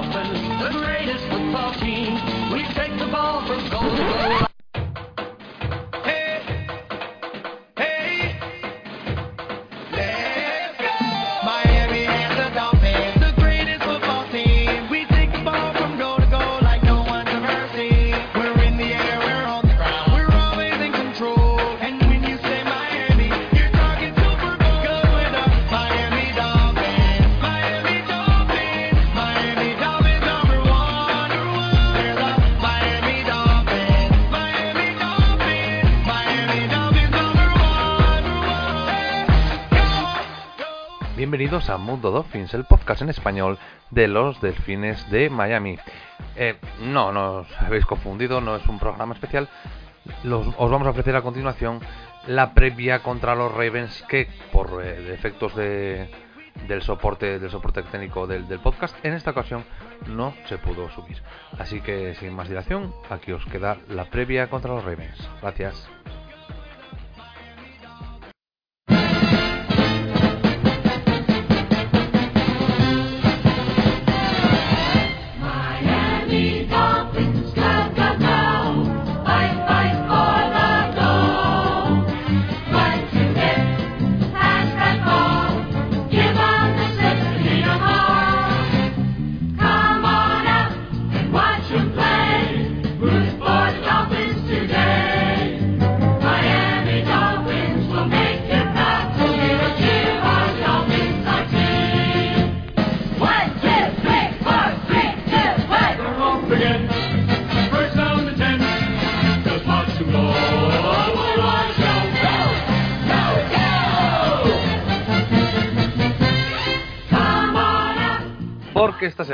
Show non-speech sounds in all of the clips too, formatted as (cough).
the greatest Bienvenidos a Mundo Dolphins, el podcast en español de los Delfines de Miami. Eh, no, no os habéis confundido, no es un programa especial. Os vamos a ofrecer a continuación la previa contra los Ravens que por eh, defectos de, del soporte del soporte técnico del podcast en esta ocasión no se pudo subir. Así que sin más dilación, aquí os queda la previa contra los Ravens. Gracias.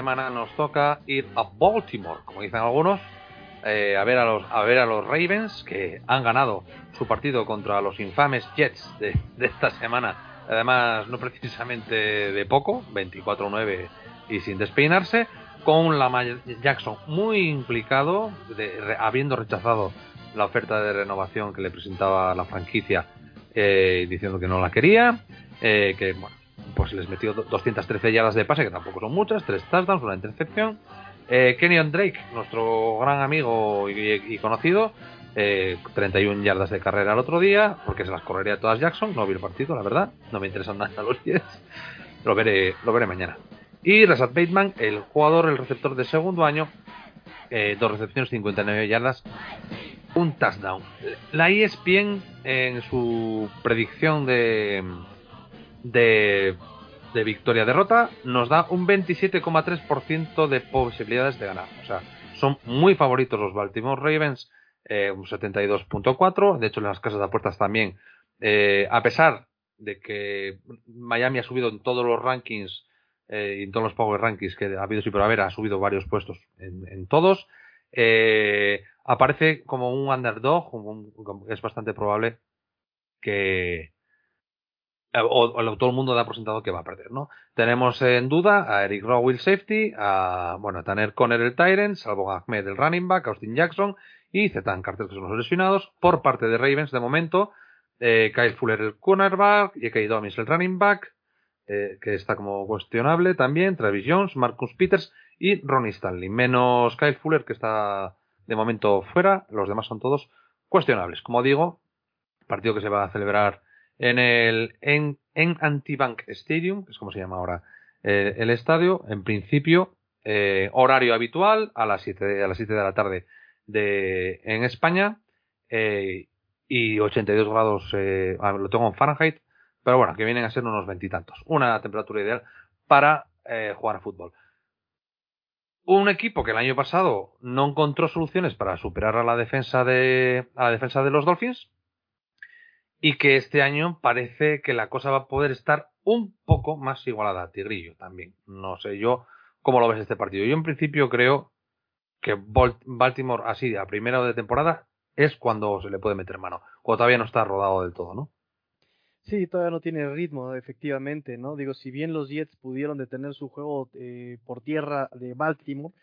Semana nos toca ir a Baltimore, como dicen algunos, eh, a ver a los a ver a los Ravens que han ganado su partido contra los infames Jets de, de esta semana. Además, no precisamente de poco, 24-9 y sin despeinarse, con Lamar Jackson muy implicado, de- re- habiendo rechazado la oferta de renovación que le presentaba la franquicia, eh, diciendo que no la quería, eh, que bueno, pues les metió do- 213 yardas de pase, que tampoco son muchas, tres touchdowns, una intercepción. Eh, Kenyon Drake, nuestro gran amigo y, conocido, eh, 31 yardas de carrera el otro día, porque se las correría todas Jackson, no vi el partido, la verdad, no me interesan nada (laughs) los 10, lo veré, lo veré mañana. Y Rashad Bateman, el jugador, el receptor de segundo año, eh, dos recepciones, 59 yardas, un touchdown. La ESPN en su predicción de, de, de victoria-derrota nos da un 27,3% de posibilidades de ganar. O sea, son muy favoritos los Baltimore Ravens, eh, un 72.4. De hecho, en las casas de apuestas también, eh, a pesar de que Miami ha subido en todos los rankings eh, en todos los Power Rankings que ha habido y por haber, ha subido varios puestos en, todos. eh, aparece como un underdog, es bastante probable que, o, o todo el mundo da por sentado que va a perder, ¿no? Tenemos en duda a Eric Rowe el safety, a bueno, a Tanner Conner el Tyrant, Salvo Ahmed el running back, Austin Jackson y Zetan Carter que son los lesionados. Por parte de Ravens de momento, eh, Kyle Fuller el cornerback, J.K. Dobbins el running back, eh, que está como cuestionable también, Travis Jones, Marcus Peters y Ronnie Stanley, menos Kyle Fuller que está de momento fuera, los demás son todos cuestionables. Como digo, partido que se va a celebrar en el en, en Antibank Stadium, que es como se llama ahora eh, el estadio, en principio eh, horario habitual a las 7 de, a las 7 de la tarde de en España eh, y 82 grados eh, ah, lo tengo en Fahrenheit, pero bueno, que vienen a ser unos veintitantos, una temperatura ideal para jugar a fútbol. Un equipo que el año pasado no encontró soluciones para superar a la defensa de a la defensa de los Dolphins y que este año parece que la cosa va a poder estar un poco más igualada. Tigrillo también. No sé yo cómo lo ves este partido. Yo en principio creo que Baltimore así a primera de temporada es cuando se le puede meter mano, cuando todavía no está rodado del todo, ¿no? Sí, todavía no tiene ritmo, efectivamente, ¿no? Digo, si bien los Jets pudieron detener su juego eh, por tierra de Baltimore,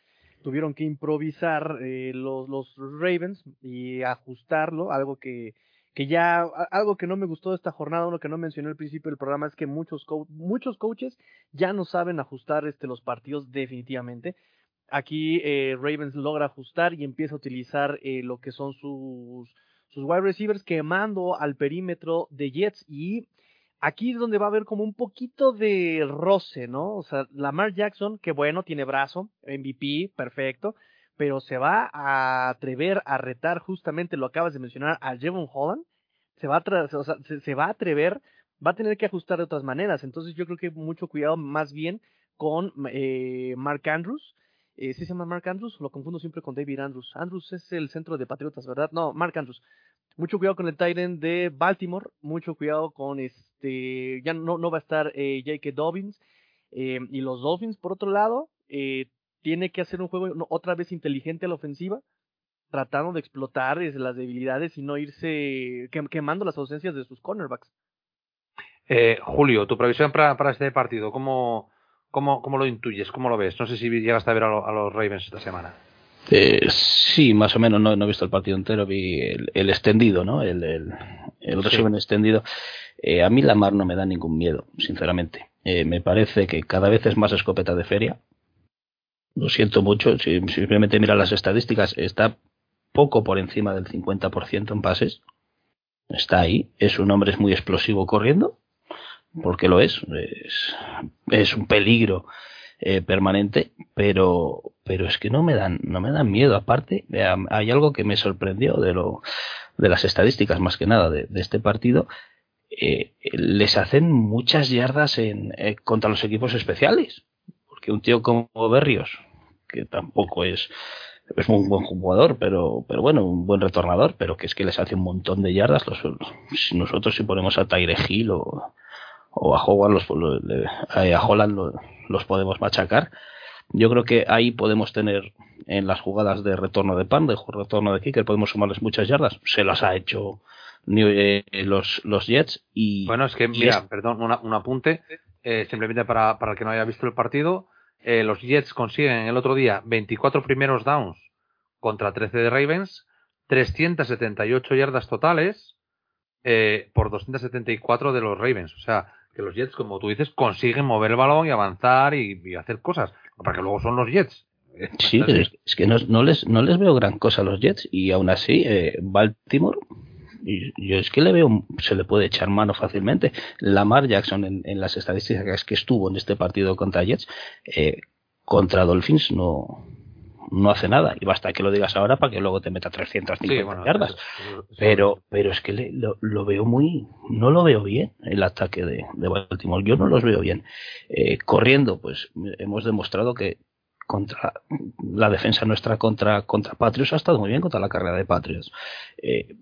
tuvieron que improvisar eh, los Ravens y ajustarlo, algo que, que ya algo que no me gustó de esta jornada, uno que no mencioné al principio del programa es que muchos muchos coaches ya no saben ajustar este los partidos definitivamente. Aquí eh, Ravens logra ajustar y empieza a utilizar eh, lo que son sus sus wide receivers quemando al perímetro de Jets y aquí es donde va a haber como un poquito de roce, ¿no? O sea, Lamar Jackson, que bueno, tiene brazo, MVP, perfecto, pero se va a atrever a retar justamente lo acabas de mencionar a Jevon Holland, se va a, o sea, se, va a atrever, va a tener que ajustar de otras maneras, entonces yo creo que mucho cuidado más bien con eh, Mark Andrews, eh, ¿sí se llama Mark Andrews? Lo confundo siempre con David Andrews. Andrews es el centro de Patriotas, ¿verdad? No, Mark Andrews. Mucho cuidado con el Titan de Baltimore, mucho cuidado con este, ya no, no va a estar eh. Dobbins, eh, y los Dolphins, por otro lado, eh, tiene que hacer un juego no, otra vez inteligente a la ofensiva, tratando de explotar eh, las debilidades y no irse quem- quemando las ausencias de sus cornerbacks. Eh, Julio, tu previsión para, para este partido, ¿cómo, cómo, ¿cómo lo intuyes? ¿Cómo lo ves? No sé si llegaste a ver a, lo- a los Ravens esta semana. Eh, sí, más o menos, no, no he visto el partido entero, vi el, el extendido, ¿no? El, el, el Sí. resumen extendido. Eh, a mí Lamar no me da ningún miedo, sinceramente. Eh, me parece que cada vez es más escopeta de feria. Lo siento mucho, si simplemente mira las estadísticas, está poco por encima del 50% en pases. Está ahí, es un hombre muy explosivo corriendo, porque lo es, es, un peligro eh, permanente, pero pero es que no me dan no me dan miedo. Aparte, hay algo que me sorprendió de lo de las estadísticas más que nada de, de este partido. Eh, les hacen muchas yardas en, eh, contra los equipos especiales, porque un tío como Berrios, que tampoco es es un buen jugador, pero, pero bueno, un buen retornador, pero que es que les hace un montón de yardas. Los, nosotros si ponemos a Tyre Hill o, o a Howard los, a Holland lo- los podemos machacar. Yo creo que ahí podemos tener en las jugadas de retorno de pan, de retorno de kicker, podemos sumarles muchas yardas. Se las ha hecho New- eh, los, los Jets y Bueno, es que, mira, es- perdón, una- un apunte, eh, simplemente para, para el que no haya visto el partido, eh, los Jets consiguen el otro día 24 primeros downs contra 13 de Ravens, 378 yardas totales eh, por 274 de los Ravens. O sea, que los Jets, como tú dices, consiguen mover el balón y avanzar y, y hacer cosas, porque luego son los Jets. Sí, es, es que no, no les, no les veo gran cosa a los Jets y aún así eh, Baltimore yo es que le veo se le puede echar mano fácilmente. Lamar Jackson en, en las estadísticas que estuvo en este partido contra Jets eh, contra Dolphins no no hace nada. Y basta que lo digas ahora para que luego te meta 350 Sí, bueno, yardas. eso- eso- eso- pero pero es que le- lo, lo veo muy no lo veo bien el ataque de, de Baltimore. Yo no los veo bien. Eh, corriendo pues hemos demostrado que contra la defensa nuestra contra contra Patriots ha estado muy bien contra la carrera de Patriots. Eh,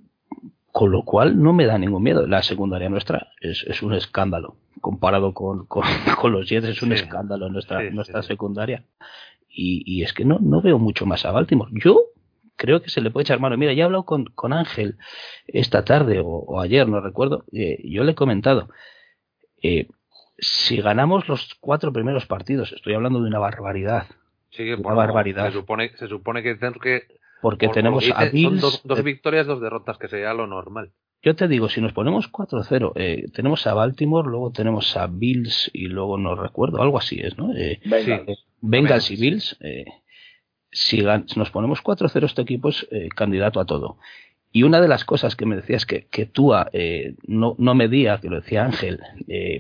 con lo cual no me da ningún miedo la secundaria nuestra es, es un escándalo comparado con, (laughs) con, con los Jets es un Sí. escándalo nuestra Sí, nuestra sí. secundaria y, y es que no no veo mucho más a Baltimore yo creo que se le puede echar mano. Mira, ya he hablado con, con Ángel esta tarde o, o ayer, no recuerdo. eh, yo le he comentado, eh, si ganamos los cuatro primeros partidos, estoy hablando de una barbaridad, Sí, que, Una bueno, barbaridad. Se supone, se supone que que. Porque por- tenemos a dice, son Bills. dos, dos eh, victorias, dos derrotas, que sería lo normal. yo te digo, si nos ponemos 4-0, eh, tenemos a Baltimore, luego tenemos a Bills y luego no recuerdo, algo así es, ¿no? Eh. Sí. Bengals y Menos. Bills, eh, si nos ponemos 4-0, este equipo es eh, candidato a todo. Y una de las cosas que me decías que, que Tua eh, no, no medía, que lo decía Ángel, eh,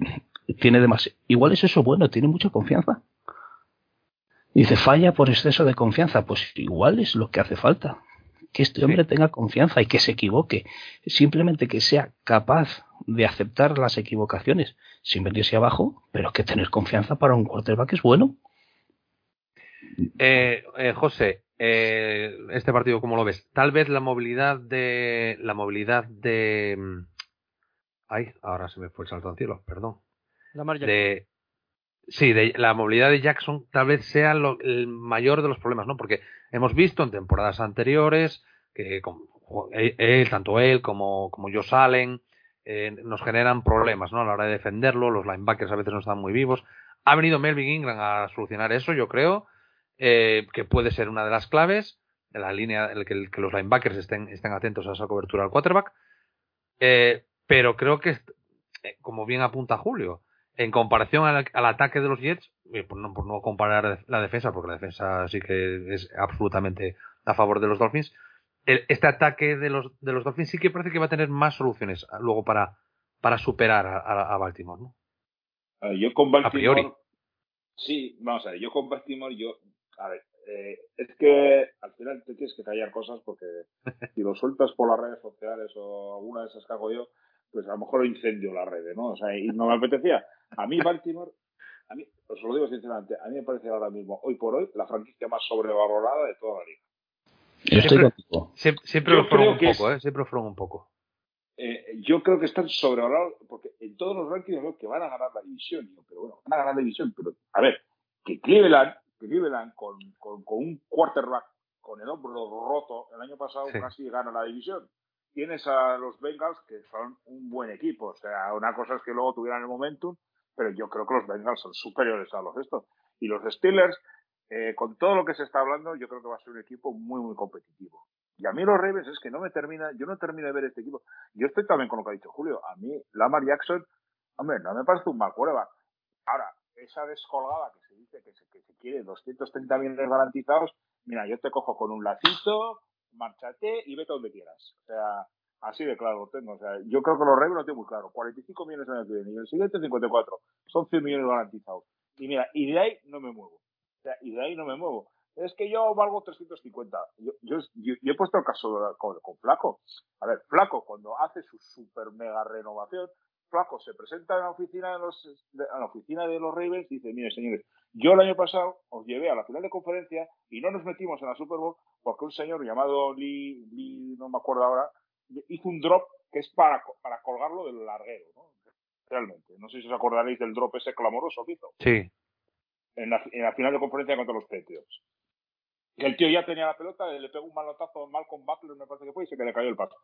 tiene demasiado. Igual es eso bueno, tiene mucha confianza. Dice, falla por exceso de confianza. Pues igual es lo que hace falta. Que este hombre tenga confianza y que se equivoque. Simplemente que sea capaz de aceptar las equivocaciones sin venirse abajo, pero que tener confianza para un quarterback es bueno. Eh, eh, José, eh, este partido, ¿cómo lo ves? Tal vez la movilidad de. La movilidad de. mm, Ay, ahora se me fue el salto al cielo, perdón. Lamar Jackson. De. Sí, de la movilidad de Jackson tal vez sea lo- el mayor de los problemas, ¿no? Porque hemos visto en temporadas anteriores que con- él, tanto él como, como Josh Allen, eh, nos generan problemas, ¿no? A la hora de defenderlo, los linebackers a veces no están muy vivos. Ha venido Melvin Ingram a solucionar eso, yo creo, eh, que puede ser una de las claves, en la línea, el que, que los linebackers estén, estén atentos a esa cobertura al quarterback. Eh, pero creo que, eh, como bien apunta Julio, en comparación al, al ataque de los Jets, eh, por, no, por no comparar la defensa, porque la defensa sí que es absolutamente a favor de los Dolphins, el- este ataque de los, de los Dolphins sí que parece que va a tener más soluciones ah, luego para, para superar a, a- a Baltimore, ¿no? A ver, yo con Baltimore. priori. Sí, vamos a ver, yo con Baltimore, yo. A ver, eh, es que al final te tienes que callar cosas porque (laughs) si lo sueltas por las redes sociales o alguna de esas que hago yo, pues a lo mejor incendio las redes, ¿no? O sea, y no me apetecía. A mí, Baltimore, a mí, os lo digo sinceramente, a mí me parece ahora mismo, hoy por hoy, la franquicia más sobrevalorada de toda la liga. Yo estoy Siempre- contigo. Siempre, lo fueron un poco, es- ¿eh? Siempre lo fueron un poco. Eh, yo creo que están sobrevalorados porque en todos los rankings veo que van a ganar la división. Pero bueno, van a ganar la división. Pero a ver, que Cleveland, que Cleveland con, con, con un quarterback con el hombro roto el año pasado Sí. casi gana la división. Tienes a los Bengals que son un buen equipo. O sea, una cosa es que luego tuvieran el momentum, pero yo creo que los Bengals son superiores a los estos. Y los Steelers, eh, con todo lo que se está hablando, yo creo que va a ser un equipo muy, muy competitivo. Y a mí los Ravens es que no me termina, yo no termino de ver este equipo. Yo estoy también con lo que ha dicho Julio. A mí, Lamar Jackson, hombre, no me parece un mal quarterback. Ahora, esa descolgada que se dice que se, que se quiere 230 millones garantizados, mira, yo te cojo con un lacito, márchate y vete donde quieras. O sea, así de claro lo tengo. O sea, yo creo que los Ravens lo tengo muy claro. 45 millones el año que y el siguiente 54. Son 100 millones garantizados. Y mira, y de ahí no me muevo. O sea, y de ahí no me muevo. Es que yo valgo 350. Yo, yo, yo- yo he puesto el caso con, con Flaco. A ver, Flaco, cuando hace su super mega renovación, Flaco se presenta en la oficina de los, de- en la oficina de los Ravens y dice, mire señores, yo el año pasado os llevé a la final de conferencia y no nos metimos en la Super Bowl porque un señor llamado Lee, Lee no me acuerdo ahora, hizo un drop que es para, para colgarlo del larguero, ¿no? Realmente. No sé si os acordaréis del drop ese clamoroso que hizo Sí, en la, en la final de conferencia contra los Patriots. Que el tío ya tenía la pelota, le pegó un manotazo a Malcolm Butler, me parece que fue, y se que le cayó el paso.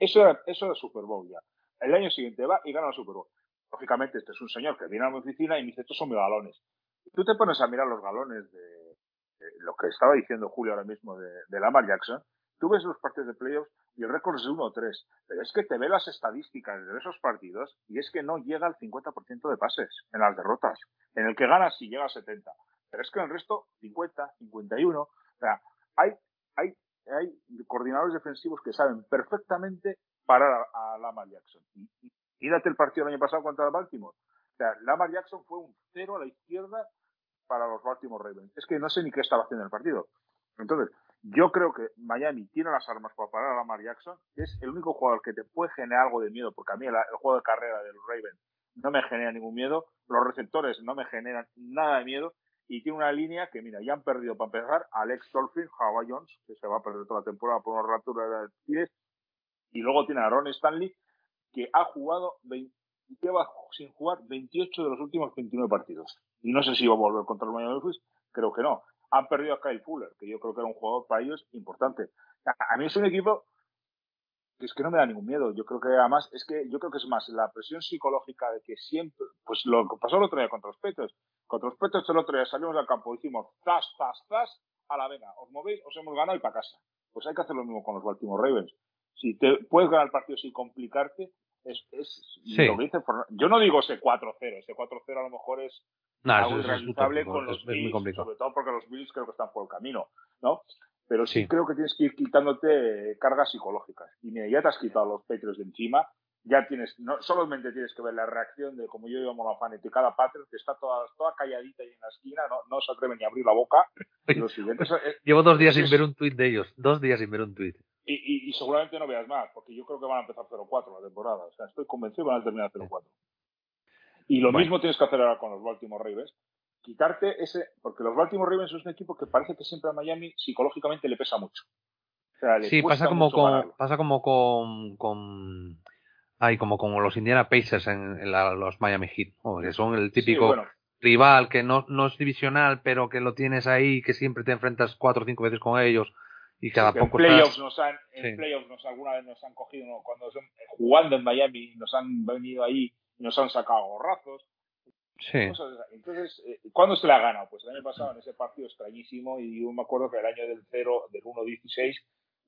Eso era, eso era Super Bowl ya. El año siguiente va y gana el Super Bowl. Lógicamente, este es un señor que viene a mi oficina y me dice, estos son mis galones. Tú te pones a mirar los galones de, de lo que estaba diciendo Julio ahora mismo de, de Lamar Jackson, tú ves los partidos de playoffs y el récord es de 1-3. Pero es que te ve las estadísticas de esos partidos y es que no llega al 50% de pases en las derrotas. En el que gana sí llega a 70. Pero es que en el resto, 50, 51. O sea, hay, hay, hay coordinadores defensivos que saben perfectamente parar a, Lamar Jackson. Y, y mírate el partido el año pasado contra el Baltimore. O sea, Lamar Jackson fue un cero a la izquierda para los Baltimore Ravens. Es que no sé ni qué estaba haciendo en el partido. Entonces, yo creo que Miami tiene las armas para parar a Lamar Jackson. Es el único jugador que te puede generar algo de miedo, porque a mí el, el juego de carrera de los Ravens no me genera ningún miedo. Los receptores no me generan nada de miedo. Y tiene una línea que, mira, ya han perdido para empezar a Alex Dolphin, Java Jones, que se va a perder toda la temporada por una rotura de pies. Y luego tiene a Ron Stanley, que ha jugado, vein- lleva sin jugar 28 de los últimos 29 partidos. Y no sé si va a volver contra el Miami Dolphins, creo que no. Han perdido a Kyle Fuller, que yo creo que era un jugador para ellos importante. A mí es un equipo que es que no me da ningún miedo. Yo creo que además, es que yo creo que es más la presión psicológica de que siempre, pues lo que pasó el otro día contra los Petos. Contra los Petos el otro día salimos al campo hicimos zas, zas, zas, a la venga, os movéis, os hemos ganado y para casa. Pues hay que hacer lo mismo con los Baltimore Ravens. Si te puedes ganar el partido sin complicarte, es, es Sí. lo que dice Yo no digo ese 4-0, ese 4-0 a lo mejor es Nah, algo eso es con los es- es muy Bills, complicado. sobre todo porque los Bills creo que están por el camino, ¿no? Pero sí, Sí. creo que tienes que ir quitándote cargas psicológicas. Y mira, ya te has quitado los Patriots de encima, ya tienes, no solamente tienes que ver la reacción de, como yo llamo la fanaticada Patriot, que está toda, toda calladita ahí en la esquina, no, no se atreve ni a abrir la boca. (laughs) Y los siguientes, eh, Llevo dos días sin es- ver un tuit de ellos. Dos días sin ver un tuit. y, y- y seguramente no veas más, porque yo creo que van a empezar 0-4 la temporada. O sea, estoy convencido que van a terminar 0-4. Y lo Bueno. mismo tienes que hacer ahora con los Baltimore Ravens. Quitarte ese, porque los Baltimore Ravens es un equipo que parece que siempre a Miami psicológicamente le pesa mucho. O sea, le Sí, pasa como con, pasa como con, con, ay, como con los Indiana Pacers en, en la- los Miami Heat, ¿no? que son el típico Sí, bueno, rival que no, no es divisional, pero que lo tienes ahí, que siempre te enfrentas cuatro o cinco veces con ellos y cada en poco playoffs estás- nos han, en Sí. playoffs nos alguna vez nos han cogido, ¿no? cuando son, jugando en Miami, nos han venido ahí nos han sacado gorrazos. Sí. Entonces, eh, ¿cuándo se le ha ganado? Pues el año pasado en ese partido extrañísimo y yo me acuerdo que el año del 0, del 1-16,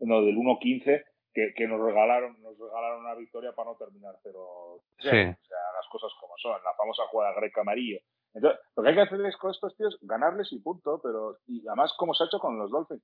no, del 1-15, que, que nos regalaron nos regalaron una victoria para no terminar 0 Sí. O sea, las cosas como son, la famosa jugada greca amarillo. Entonces, lo que hay que hacer es con estos tíos ganarles y punto, pero y además como se ha hecho con los Dolphins.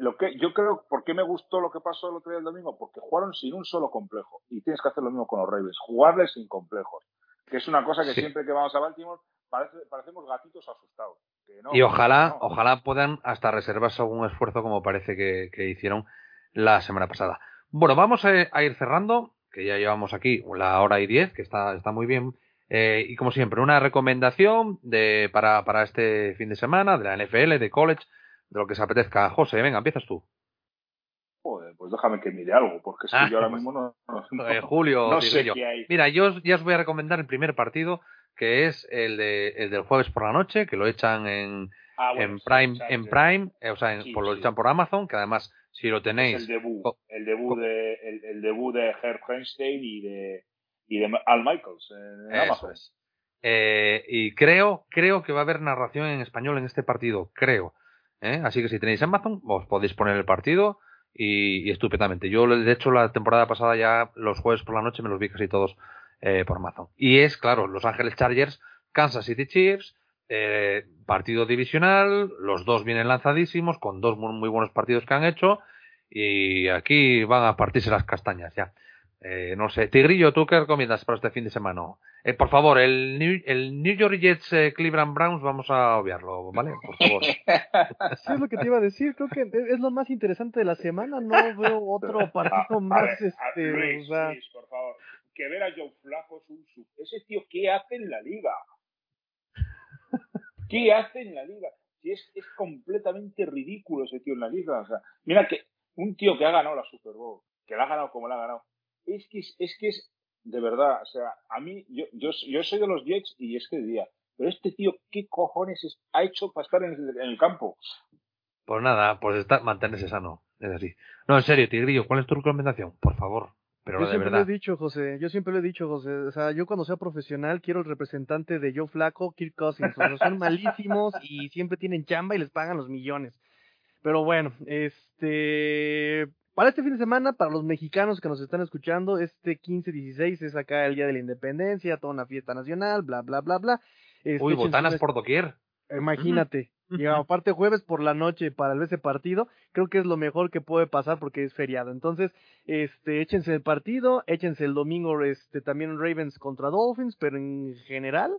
Lo que yo creo, ¿por qué me gustó lo que pasó el otro día el domingo? Porque jugaron sin un solo complejo y tienes que hacer lo mismo con los Ravens, jugarles sin complejos, que es una cosa que Sí. siempre que vamos a Baltimore parece, parecemos gatitos asustados. que no, Y ojalá, no. ojalá puedan hasta reservarse algún esfuerzo como parece que, que hicieron la semana pasada. Bueno, vamos a, a ir cerrando, que ya llevamos aquí la hora y diez, que está, está muy bien. Eh, y como siempre, una recomendación de, para, para este fin de semana, de la NFL, de college, de lo que se apetezca. José, venga, empiezas tú. Joder, pues déjame que mire algo, porque es que Ah, yo ahora pues, mismo no, no- no- Eh, Julio, no sé qué hay. Mira, yo ya os voy a recomendar el primer partido, que es el, de, el del jueves por la noche, que lo echan en, Ah, bueno, en Prime, o sea, en. Prime, eh, o sea, en- Sí, por lo echan por Amazon, que además, si lo Es tenéis, el debut, el debut de el, el debut de Herb Feinstein y de y de Al Michaels en Eso Amazon. es. Eh, y creo, creo que va a haber narración en español en este partido, creo. ¿Eh? Así que si tenéis Amazon, os podéis poner el partido y, y estupendamente. Yo, de hecho, la temporada pasada ya los jueves por la noche me los vi casi todos eh, por Amazon. Y es, claro, Los Ángeles Chargers, Kansas City Chiefs, eh, partido divisional, los dos vienen lanzadísimos, con dos muy, muy buenos partidos que han hecho, y aquí van a partirse las castañas ya. Eh, no sé, Tigrillo, ¿tú qué recomiendas para este fin de semana? Eh, por favor, el New, el New York Jets eh, Cleveland Browns vamos a obviarlo, ¿vale? Por favor. (laughs) Sí, es lo que te iba a decir. Creo que es lo más interesante de la semana. No veo otro (laughs) partido a más. ver, a- este, Luis, o sea, Luis, por favor, que ver a Joe Flaco es un sub- ese tío qué hace en la liga. (laughs) ¿Qué hace en la liga? Si es, es completamente ridículo ese tío en la liga. O sea, mira que un tío que ha ganado la Super Bowl, que la ha ganado como la ha ganado, es que es, es que es de verdad, o sea, a mí, yo, yo, yo soy de los Jets y es que diría, pero este tío, ¿qué cojones es- ha hecho para estar en el, en el campo? Pues nada, pues está, mantenerse sano, es así. No, en serio, Tigrillo, ¿cuál es tu recomendación? Por favor, pero yo de siempre verdad. lo he dicho, José. Yo siempre lo he dicho, José. O sea, yo cuando sea profesional quiero el representante de Joe Flaco, Kirk Cousins. O sea, son (laughs) malísimos y siempre tienen chamba y les pagan los millones. Pero bueno, este. Para este fin de semana, para los mexicanos que nos están escuchando, este 15-16 es acá el Día de la Independencia, toda una fiesta nacional, bla, bla, bla, bla. Este, Uy, botanas por doquier. Imagínate. Y aparte jueves por la noche para el ese partido, creo que es lo mejor que puede pasar porque es feriado. Entonces, este, échense el partido, échense el domingo este también Ravens contra Dolphins, pero en general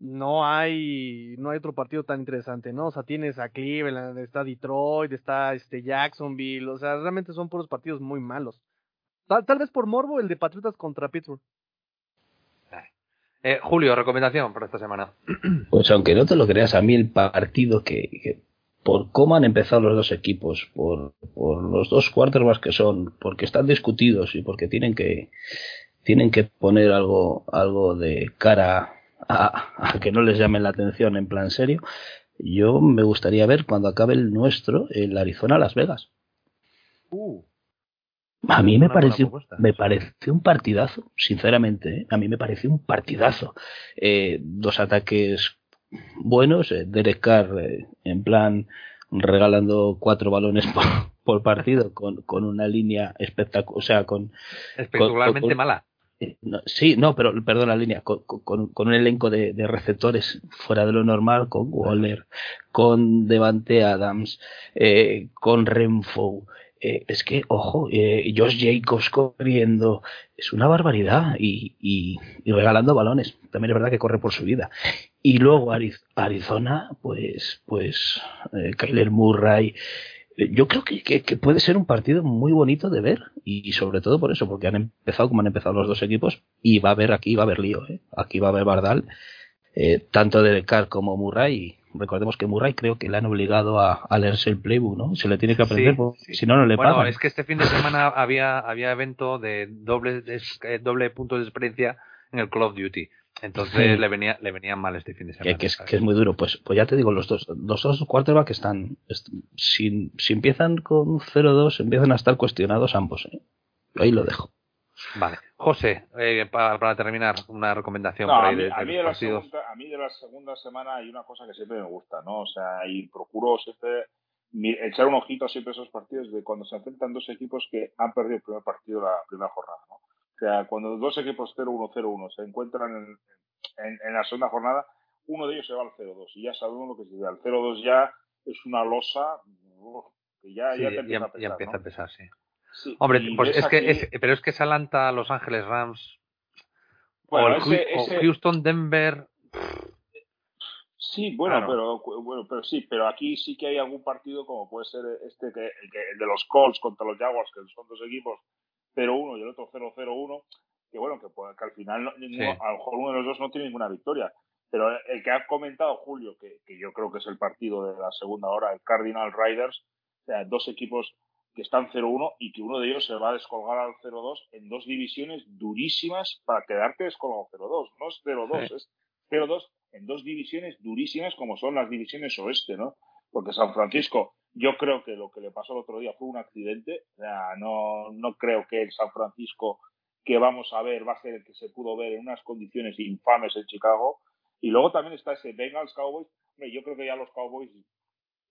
no hay no hay otro partido tan interesante, ¿no? O sea, tienes a Cleveland, está Detroit, está este Jacksonville, o sea, realmente son puros partidos muy malos. Tal, tal vez por morbo el de Patriotas contra Pittsburgh. Eh, Julio, recomendación para esta semana. (clears throat) Pues aunque no te lo creas, a mí el partido que, que por cómo han empezado los dos equipos, por, por los dos quarterbacks que son, porque están discutidos y porque tienen que tienen que poner algo algo de cara a, a que no les llamen la atención en plan serio. Yo me gustaría ver cuando acabe el nuestro, el Arizona Las Vegas. Uh, A mí me pareció, me pareció un partidazo, sinceramente. ¿eh? A mí me pareció un partidazo. Eh, dos ataques buenos, eh, Derek Carr eh, en plan regalando cuatro balones (laughs) por, por partido con, con una línea espectacular, o sea, con, espectacularmente con- con- mala. Eh, no, sí, no, pero perdón la línea, con, con- con un elenco de, de receptores fuera de lo normal, con Waller, con Devante Adams, eh, con Renfro. eh, es que, ojo, eh, Josh Jacobs corriendo, es una barbaridad y, y, y regalando balones. También es verdad que corre por su vida. Y luego Ariz- Arizona, pues, pues, Kyler Murray. Yo creo que, que- que puede ser un partido muy bonito de ver y, sobre todo por eso, porque han empezado como han empezado los dos equipos y va a haber aquí, va a haber lío, ¿eh? aquí va a haber Bardal, eh, tanto de Carr como Murray. Recordemos que Murray creo que le han obligado a, a leerse el playbook, ¿no? Se le tiene que aprender, Sí, porque sí. si no, no le Bueno, pagan. es que este fin de semana había, había evento de doble, eh, doble punto de experiencia en el Call of Duty. Entonces Sí. le venía, le venían mal este fin de semana. que, que es, que es muy duro. Pues, pues ya te digo, los dos, los dos quarterbacks están, est- si, si empiezan con 0-2, empiezan a estar cuestionados ambos. ¿eh? Ahí lo dejo. Vale. José, eh, para, para terminar, una recomendación No, por a ahí mí, de, a de mí los de la segunda, a mí de la segunda semana hay una cosa que siempre me gusta, ¿no? O sea, y procuro siempre echar un ojito siempre a esos partidos de cuando se enfrentan dos equipos que han perdido el primer partido de la primera jornada. ¿no? O sea, cuando dos equipos 0-1, 0-1 se encuentran en, en- en la segunda jornada, uno de ellos se va al 0-2 y ya sabemos lo que se El 0-2 ya es una losa uf, que ya, Sí, ya te ya, empieza a ya pesar. empieza ¿no? a pesar, sí. Sí, Hombre, pues es que, aquí- es- pero es que ese Atlanta, Los Ángeles Rams, Bueno, o, el ese- Hu- o ese- Houston, Denver, Sí, bueno, Claro. pero bueno, pero sí, pero aquí sí que hay algún partido como puede ser este que que- el de los Colts contra los Jaguars, que son dos equipos 0-1 y el otro 0-0-1, que bueno, que, puede- que al final no- Sí. a lo mejor uno de los dos no tiene ninguna victoria. Pero el que ha comentado Julio, que, que yo creo que es el partido de la segunda hora, el Cardinal Riders, o sea, dos equipos que están 0-1 y que uno de ellos se va a descolgar al 0-2 en dos divisiones durísimas para quedarte descolgado 0-2. No es 0-2, Sí. es 0-2 en dos divisiones durísimas como son las divisiones oeste, ¿no? Porque San Francisco, yo creo que lo que le pasó el otro día fue un accidente. O sea, no, no creo que el San Francisco que vamos a ver va a ser el que se pudo ver en unas condiciones infames en Chicago. Y luego también está ese Bengals Cowboys. Hombre, yo creo que ya los Cowboys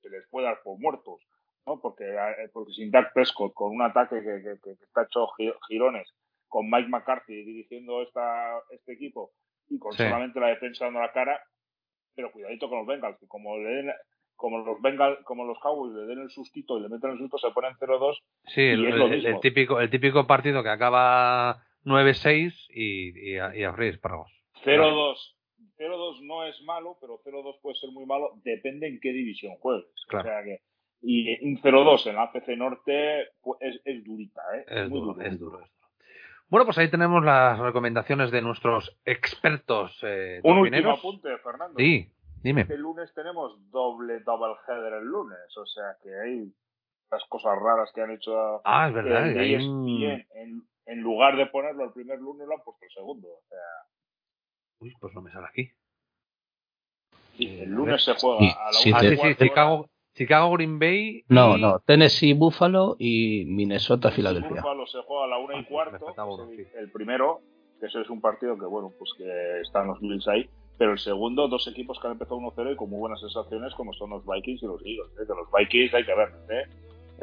se les puede dar por muertos, ¿no? Porque, eh, porque sin Dak Prescott, con un ataque que, que- está hecho gi- girones, con Mike McCarthy dirigiendo esta, este equipo y con Sí. solamente la defensa dando la cara, pero cuidadito con los Bengals, que como le den, como los Bengals, como los Cowboys le den el sustito y le meten el susto, se ponen 0-2 sí, y el, es lo el- el mismo. típico, el típico partido que acaba 9-6 y, y, a, y a freír espárragos. 0-2. 0-2 no es malo, pero 0-2 puede ser muy malo, depende en qué división juegues. Claro. O sea que, y un 0-2 en la ACC Norte pues, es, es durita, ¿eh? Es muy duro, duro. es duro, es duro. Bueno, pues ahí tenemos las recomendaciones de nuestros expertos eh, Un último apunte, Fernando. Sí, dime. Este lunes tenemos doble double header el lunes, o sea que hay las cosas raras que han hecho Ah, es verdad. en que hay ESPN, un- en, en lugar de ponerlo el primer lunes lo han puesto el segundo. O sea, Uy, pues no me sale aquí. sí, Eh, el lunes se juega Sí, a la sí, una Ah, y sí, sí. Chicago, Chicago Green Bay. No, y- no. Tennessee, Buffalo y Minnesota, Filadelfia. Buffalo se juega a la una Ah, y me cuarto, faltaba el, sí. el primero, que ese es un partido que, bueno, pues que están los Bills ahí, pero el segundo, dos equipos que han empezado 1-0 y con muy buenas sensaciones, como son los Vikings y los Eagles. ¿eh? Que los Vikings hay que verlos, ¿eh?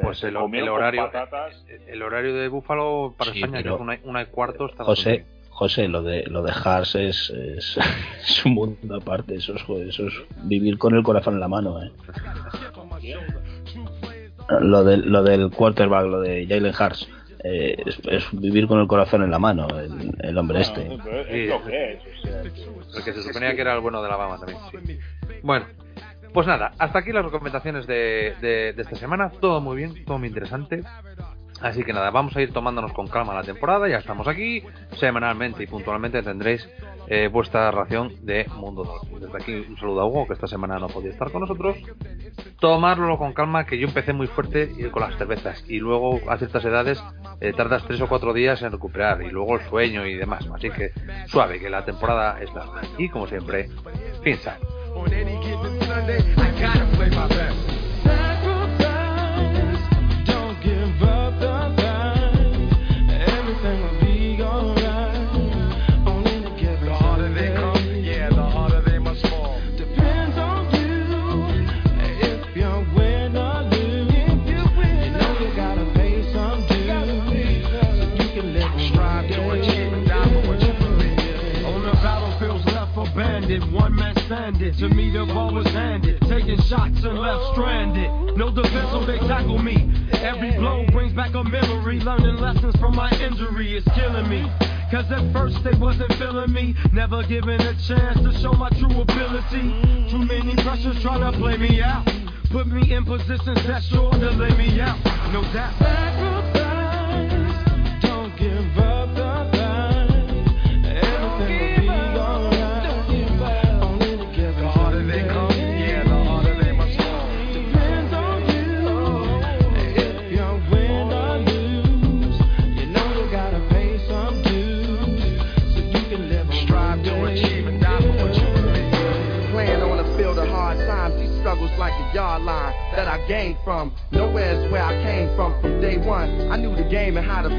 Pues Se el, el horario, patatas. el, el horario de Búfalo para Sí, España, que pero- es una, una y cuarto, está José, bien. José, lo de lo de Hars es, es, (laughs) es un mundo aparte. Eso es, eso es vivir con el corazón en la mano. ¿eh? (laughs) Lo, del, lo del quarterback, lo de Jalen Hars, eh, es, es vivir con el corazón en la mano. El, el hombre Bueno, este. pero es, Sí. es lo que es. O sea, que- El que se suponía que era el bueno de Alabama también. sí. Bueno, pues nada, hasta aquí las recomendaciones de, de- de esta semana. Todo muy bien, todo muy interesante. Así que nada, vamos a ir tomándonos con calma la temporada. Ya estamos aquí. Semanalmente y puntualmente tendréis eh, vuestra ración de Mundo Dolphin. Desde aquí un saludo a Hugo, que esta semana no podía estar con nosotros. Tomarlo con calma, que yo empecé muy fuerte con las cervezas. Y luego a ciertas edades eh, tardas tres o cuatro días en recuperar. Y luego el sueño y demás. Así que suave, que la temporada es larga. Y como siempre, piensa. Man. To me, the ball was handed, taking shots and left stranded. No defense, so they tackle me. Every blow brings back a memory. Learning lessons from my injury is killing me. Cause at first they wasn't feeling me, never given a chance to show my true ability. Too many pressures trying to play me out. Put me in positions that sure to lay me out, no doubt.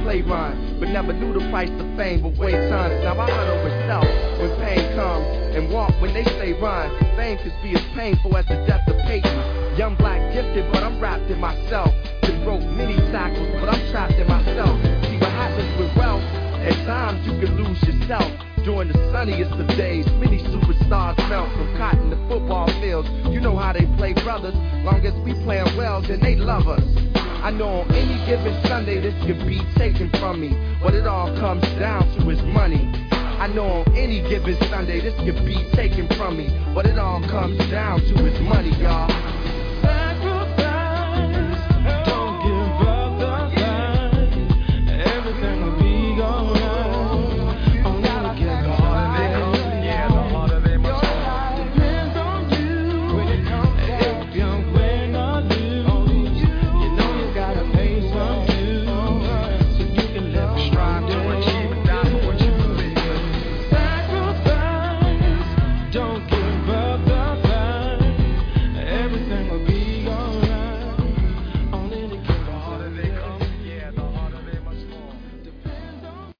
Play run, but never knew the price of fame. But wait, son, now I huddle itself when pain comes and walk when they say run. Fame could be as painful as the death of Peyton. Young black gifted, but I'm wrapped in myself. Been broke many tackles, but I'm trapped in myself. See what happens with wealth. At times you can lose yourself. During the sunniest of days, many superstars melt from cotton to football fields. You know how they play brothers. Long as we playing well, then they love us. I know on any given Sunday this could be taken from me. but it all comes down to is money. I know on any given Sunday this could be taken from me. but it all comes down to is money, y'all.